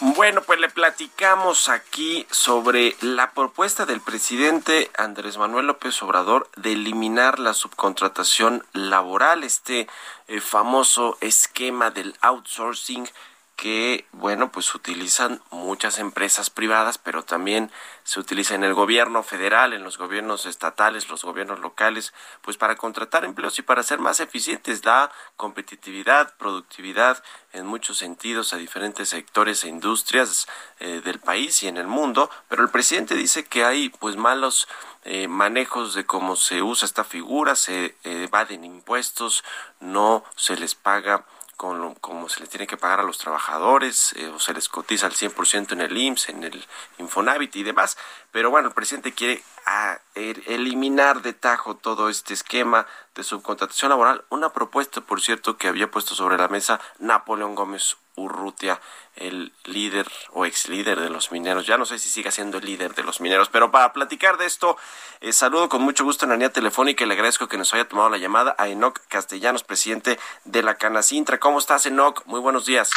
Bueno, pues le platicamos aquí sobre la propuesta del presidente Andrés Manuel López Obrador de eliminar la subcontratación laboral, este eh, famoso esquema del outsourcing que, bueno, pues utilizan muchas empresas privadas, pero también se utiliza en el gobierno federal, en los gobiernos estatales, los gobiernos locales, pues para contratar empleos y para ser más eficientes, da competitividad, productividad en muchos sentidos a diferentes sectores e industrias eh, del país y en el mundo, pero el presidente dice que hay pues malos eh, manejos de cómo se usa esta figura, se evaden impuestos, no se les paga con como se les tiene que pagar a los trabajadores, eh, o se les cotiza al 100% en el IMSS, en el Infonavit y demás. Pero bueno, el presidente quiere ah, er, eliminar de tajo todo este esquema de subcontratación laboral. Una propuesta, por cierto, que había puesto sobre la mesa Napoleón Gómez Urrutia, el líder o ex líder de los mineros. Ya no sé si sigue siendo el líder de los mineros, pero para platicar de esto, eh, saludo con mucho gusto en la línea telefónica y le agradezco que nos haya tomado la llamada a Enoc Castellanos, presidente de la Canacintra. ¿Cómo estás, Enoc? Muy buenos días.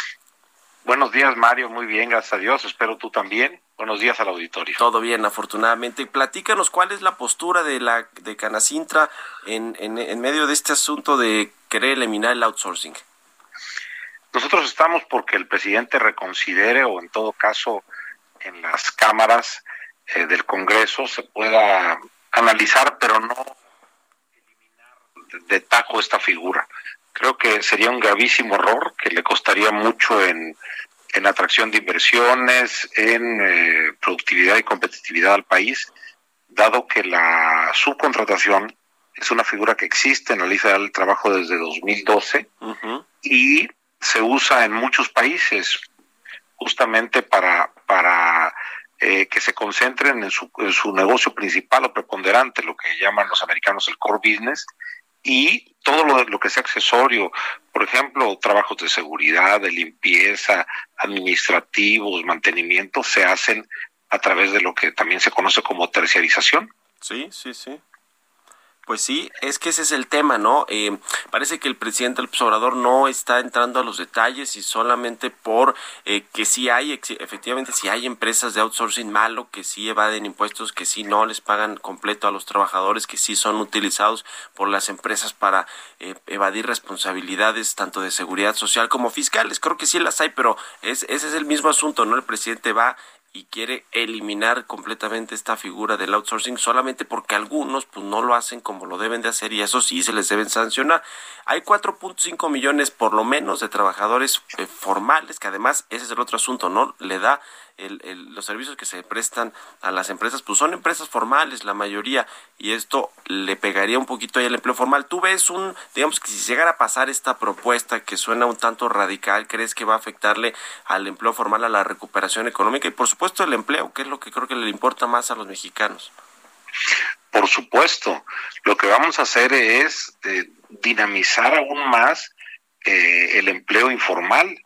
Buenos días, Mario. Muy bien, gracias a Dios. Espero tú también. Buenos días al auditorio. Todo bien, afortunadamente. Platícanos cuál es la postura de la de Canacintra en, en, en medio de este asunto de querer eliminar el outsourcing. Nosotros estamos porque el presidente reconsidere o en todo caso en las cámaras eh, del Congreso se pueda analizar, pero no eliminar de tajo esta figura. Creo que sería un gravísimo error que le costaría mucho en, en atracción de inversiones, en eh, productividad y competitividad al país, dado que la subcontratación es una figura que existe en la lista del trabajo desde 2012 y se usa en muchos países justamente para, para eh, que se concentren en su, en su negocio principal o preponderante, lo que llaman los americanos el core business, y todo lo, que sea accesorio, por ejemplo, trabajos de seguridad, de limpieza, administrativos, mantenimiento, se hacen a través de lo que también se conoce como terciarización. Sí, sí, sí. Pues sí, es que ese es el tema, ¿no? Eh, parece que el presidente del observador no está entrando a los detalles y solamente por eh, que sí hay, efectivamente, si hay empresas de outsourcing malo, que sí evaden impuestos, que sí no les pagan completo a los trabajadores, que sí son utilizados por las empresas para eh, evadir responsabilidades tanto de seguridad social como fiscales. Creo que sí las hay, pero es, ese es el mismo asunto, ¿no? El presidente va y quiere eliminar completamente esta figura del outsourcing solamente porque algunos pues no lo hacen como lo deben de hacer y eso sí se les deben sancionar. Hay 4.5 millones por lo menos de trabajadores eh, formales que además ese es el otro asunto, ¿no? Le da el, los servicios que se prestan a las empresas, pues son empresas formales la mayoría, y esto le pegaría un poquito ahí al empleo formal. ¿Tú ves un, digamos que si llegara a pasar esta propuesta que suena un tanto radical, crees que va a afectarle al empleo formal, a la recuperación económica y por supuesto el empleo, que es lo que creo que le importa más a los mexicanos? Por supuesto, lo que vamos a hacer es eh, dinamizar aún más eh, el empleo informal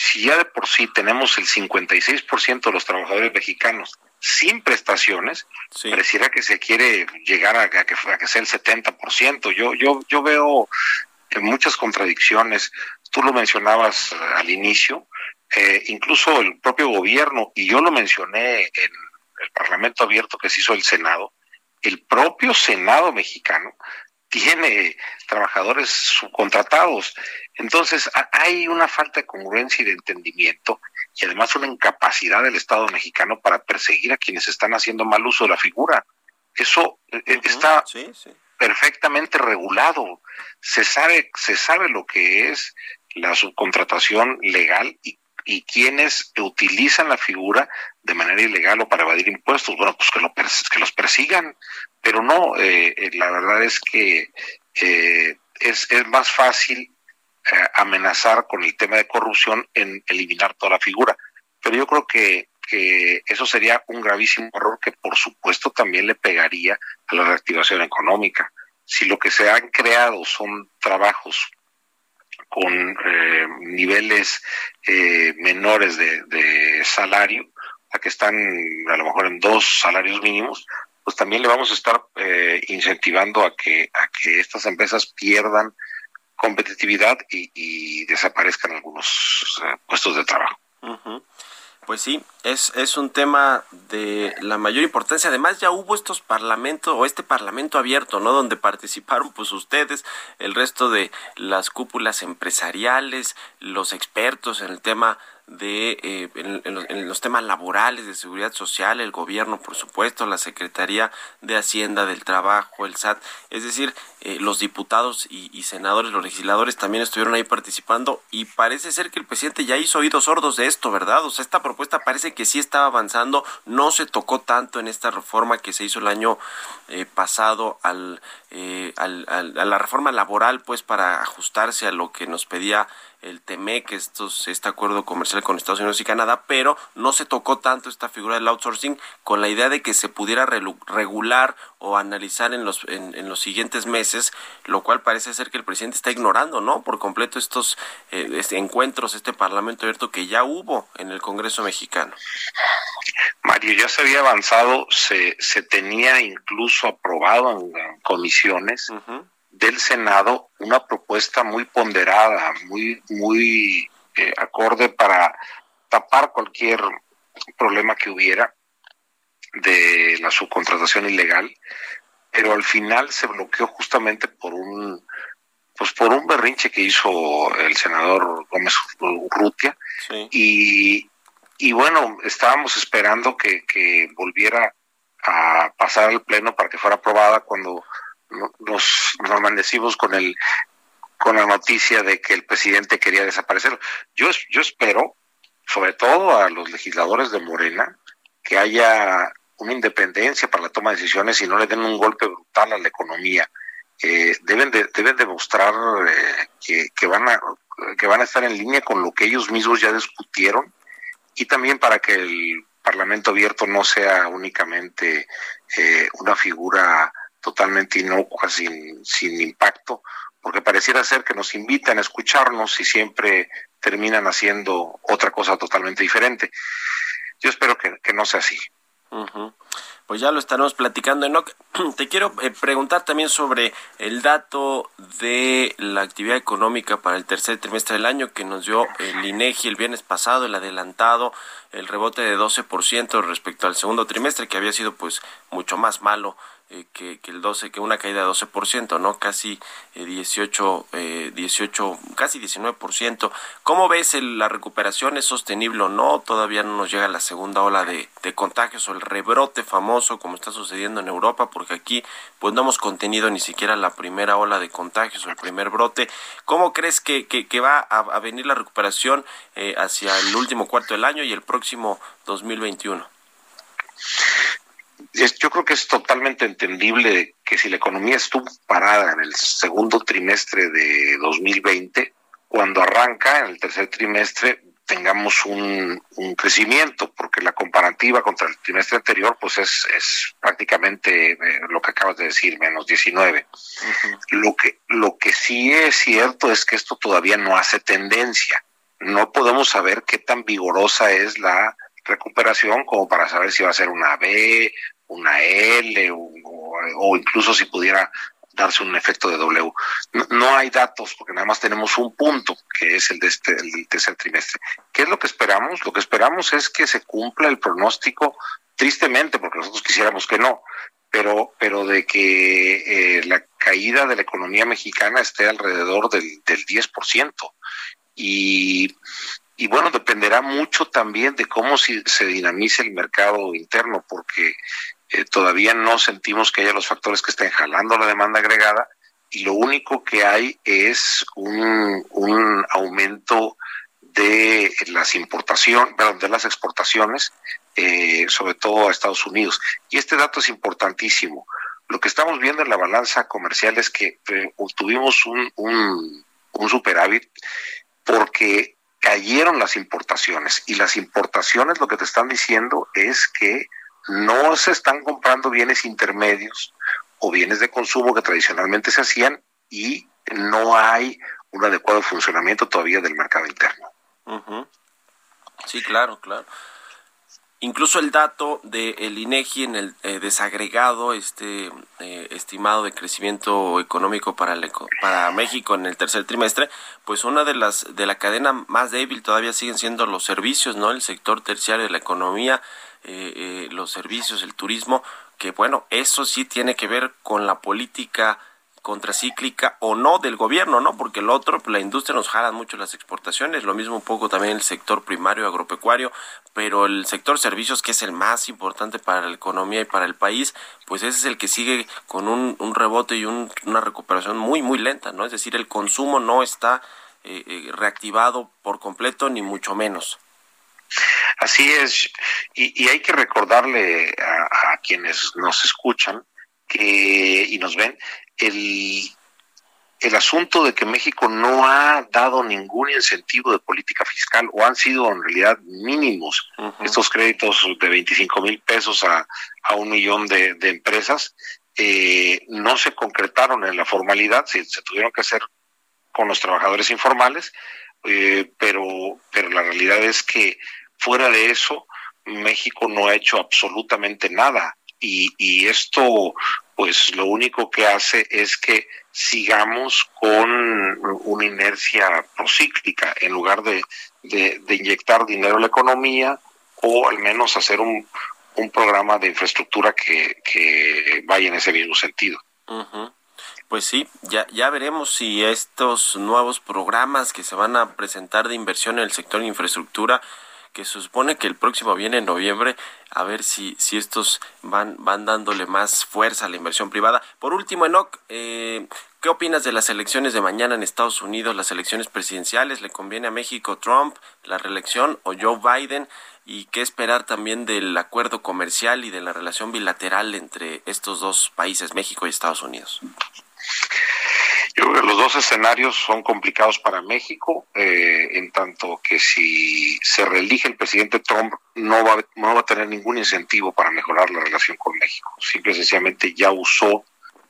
si ya de por sí tenemos el 56% de los trabajadores mexicanos sin prestaciones, pareciera que se quiere llegar a, que, a que sea el 70%. Yo, yo, yo veo muchas contradicciones. Tú lo mencionabas al inicio, eh, incluso el propio gobierno, y yo lo mencioné en el Parlamento abierto que se hizo el Senado, el propio Senado mexicano tiene trabajadores subcontratados. Entonces, hay una falta de congruencia y de entendimiento y además una incapacidad del Estado mexicano para perseguir a quienes están haciendo mal uso de la figura. Eso eh, eh, está perfectamente regulado. Se sabe, se sabe lo que es la subcontratación legal y, y quienes utilizan la figura de manera ilegal o para evadir impuestos, bueno, pues que, lo, que los persigan, pero no, eh, eh, la verdad es que eh, es, más fácil amenazar con el tema de corrupción en eliminar toda la figura. Pero yo creo que, que eso sería un gravísimo error que por supuesto también le pegaría a la reactivación económica. Si lo que se han creado son trabajos con eh, niveles eh, menores de, salario, a que están a lo mejor en dos salarios mínimos, pues también le vamos a estar eh, incentivando a que, a que estas empresas pierdan competitividad y, desaparezcan algunos puestos de trabajo. Pues sí, es, es un tema de la mayor importancia. Además, ya hubo estos parlamentos o este parlamento abierto, ¿no? Donde participaron pues ustedes, el resto de las cúpulas empresariales, los expertos en el tema de eh, en, los, temas laborales de seguridad social el gobierno por supuesto la secretaría de hacienda del trabajo el SAT. Es decir eh, los diputados y, senadores los legisladores también estuvieron ahí participando y parece ser que el presidente ya hizo oídos sordos de esto verdad o sea esta propuesta parece que sí estaba avanzando no se tocó tanto en esta reforma que se hizo el año eh, pasado al, al, a la reforma laboral pues para ajustarse a lo que nos pedía el TEMEC, estos, este acuerdo comercial con Estados Unidos y Canadá, pero no se tocó tanto esta figura del outsourcing con la idea de que se pudiera regular o analizar en los, en, los siguientes meses, lo cual parece ser que el presidente está ignorando, ¿no? Por completo estos eh, este encuentros, este parlamento abierto que ya hubo en el Congreso mexicano. Mario, ya se había avanzado, se, se tenía incluso aprobado en, comisiones del Senado una propuesta muy ponderada, muy, muy eh, acorde para tapar cualquier problema que hubiera de la subcontratación ilegal, pero al final se bloqueó justamente por un pues por un berrinche que hizo el senador Gómez Urrutia. Y, y bueno, estábamos esperando que, que volviera a pasar al pleno para que fuera aprobada cuando nos, amanecimos con el con la noticia de que el presidente quería desaparecer. Yo, yo espero, sobre todo a los legisladores de Morena, que haya una independencia para la toma de decisiones y no le den un golpe brutal a la economía. Eh, deben de, deben demostrar eh, que, que, van a que van a estar en línea con lo que ellos mismos ya discutieron y también para que el Parlamento abierto no sea únicamente eh, una figura totalmente inocua, sin, sin impacto, porque pareciera ser que nos invitan a escucharnos y siempre terminan haciendo otra cosa totalmente diferente. Yo espero que, no sea así. Pues ya lo estaremos platicando. Te quiero eh, preguntar también sobre el dato de la actividad económica para el tercer trimestre del año que nos dio el INEGI el viernes pasado, el adelantado, el rebote de 12% respecto al segundo trimestre, que había sido pues mucho más malo eh, que, que, el 12, que una caída de 12%, ¿no? Casi eh, 18, eh, 18, casi 19%. ¿Cómo ves la recuperación? ¿Es sostenible o no? Todavía no nos llega la segunda ola de, de, contagios o el rebrote famoso como está sucediendo en Europa, porque aquí pues no hemos contenido ni siquiera la primera ola de contagios o el primer brote. ¿Cómo crees que, que, que va a, a, venir la recuperación eh, hacia el último cuarto del año y el próximo 2021? Yo creo que es totalmente entendible que si la economía estuvo parada en el segundo trimestre de 2020, cuando arranca en el tercer trimestre tengamos un, crecimiento, porque la comparativa contra el trimestre anterior pues es, es prácticamente eh, lo que acabas de decir, menos 19. lo, que, lo que sí es cierto es que esto todavía no hace tendencia. No podemos saber qué tan vigorosa es la recuperación como para saber si va a ser una B, una L o, incluso si pudiera darse un efecto de W. No, hay datos porque nada más tenemos un punto que es el de este el tercer trimestre. ¿Qué es lo que esperamos? Lo que esperamos es que se cumpla el pronóstico tristemente porque nosotros quisiéramos que no, pero pero de que eh, la caída de la economía mexicana esté alrededor del, del 10%. Y y bueno, dependerá mucho también de cómo se dinamice el mercado interno, porque eh, todavía no sentimos que haya los factores que estén jalando la demanda agregada y lo único que hay es un, un aumento de las importaciones, de las exportaciones, eh, sobre todo a Estados Unidos. Y este dato es importantísimo. Lo que estamos viendo en la balanza comercial es que eh, obtuvimos un, un superávit porque cayeron las importaciones y las importaciones lo que te están diciendo es que no se están comprando bienes intermedios o bienes de consumo que tradicionalmente se hacían y no hay un adecuado funcionamiento todavía del mercado interno. Sí, claro, claro. Incluso el dato del INEGI en el eh, desagregado, este eh, estimado de crecimiento económico para, para México en el tercer trimestre, pues una de las de la cadena más débil todavía siguen siendo los servicios, ¿no? El sector terciario de la economía, eh, los servicios, el turismo, que bueno, eso sí tiene que ver con la política contracíclica o no del gobierno, ¿no? Porque el otro, la industria nos jala mucho las exportaciones, lo mismo un poco también el sector primario agropecuario, pero el sector servicios, que es el más importante para la economía y para el país, pues ese es el que sigue con un, rebote y una recuperación muy, muy lenta, ¿no? Es decir, el consumo no está eh, eh, reactivado por completo, ni mucho menos. Así es, y, hay que recordarle a, a quienes nos escuchan que y nos ven el, el asunto de que México no ha dado ningún incentivo de política fiscal o han sido en realidad mínimos estos créditos de 25 mil pesos a, a, un millón de, empresas, eh, no se concretaron en la formalidad, se, se, tuvieron que hacer con los trabajadores informales, eh, pero, pero la realidad es que fuera de eso, México no ha hecho absolutamente nada. Y, esto pues lo único que hace es que sigamos con una inercia procíclica en lugar de, inyectar dinero a la economía o al menos hacer un, programa de infraestructura que, vaya en ese mismo sentido. Pues sí, ya, ya veremos si estos nuevos programas que se van a presentar de inversión en el sector de infraestructura que se supone que el próximo viene en noviembre, a ver si, si estos van, van dándole más fuerza a la inversión privada. Por último, Enoch, eh, ¿qué opinas de las elecciones de mañana en Estados Unidos, las elecciones presidenciales? ¿Le conviene a México Trump, la reelección o Joe Biden? ¿Y qué esperar también del acuerdo comercial y de la relación bilateral entre estos dos países, México y Estados Unidos? Yo creo que los dos escenarios son complicados para México, eh, en tanto que si se reelige el presidente Trump no va, no va a tener ningún incentivo para mejorar la relación con México. Simple y sencillamente ya usó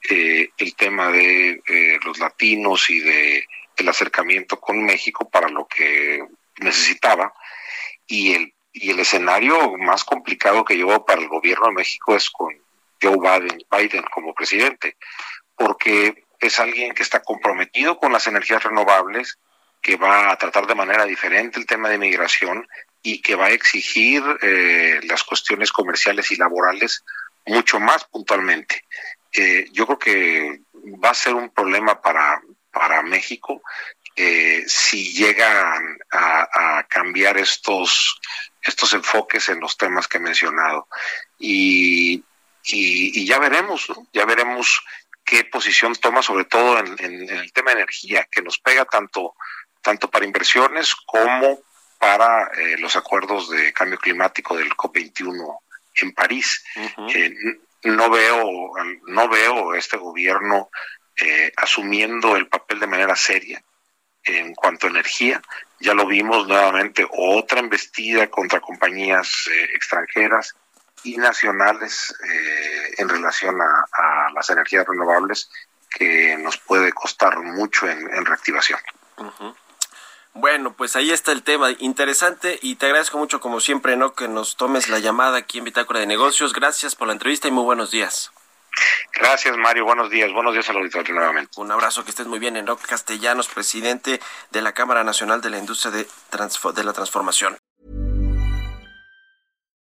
eh, el tema de eh, los latinos y de el acercamiento con México para lo que necesitaba y el y el escenario más complicado que llevó para el gobierno de México es con Joe Biden, Biden como presidente, porque es alguien que está comprometido con las energías renovables, que va a tratar de manera diferente el tema de migración y que va a exigir eh, las cuestiones comerciales y laborales mucho más puntualmente. Eh, yo creo que va a ser un problema para, para México eh, si llegan a, cambiar estos, estos enfoques en los temas que he mencionado. Y, y, ya veremos, ya veremos qué posición toma, sobre todo en, el tema de energía, que nos pega tanto, tanto para inversiones como para eh, los acuerdos de cambio climático del COP21 en París. Eh, no veo, no veo este gobierno eh, asumiendo el papel de manera seria en cuanto a energía. Ya lo vimos nuevamente, otra embestida contra compañías extranjeras y nacionales eh, en relación a, las energías renovables que nos puede costar mucho en, reactivación. Bueno, pues ahí está el tema. Interesante y te agradezco mucho como siempre, ¿no? Que nos tomes la llamada aquí en Bitácora de Negocios. Gracias por la entrevista y muy buenos días. Gracias, Mario. Buenos días. Buenos días al auditorio nuevamente. Un abrazo, que estés muy bien. Enoch Castellanos, presidente de la Cámara Nacional de la Industria de, de la Transformación.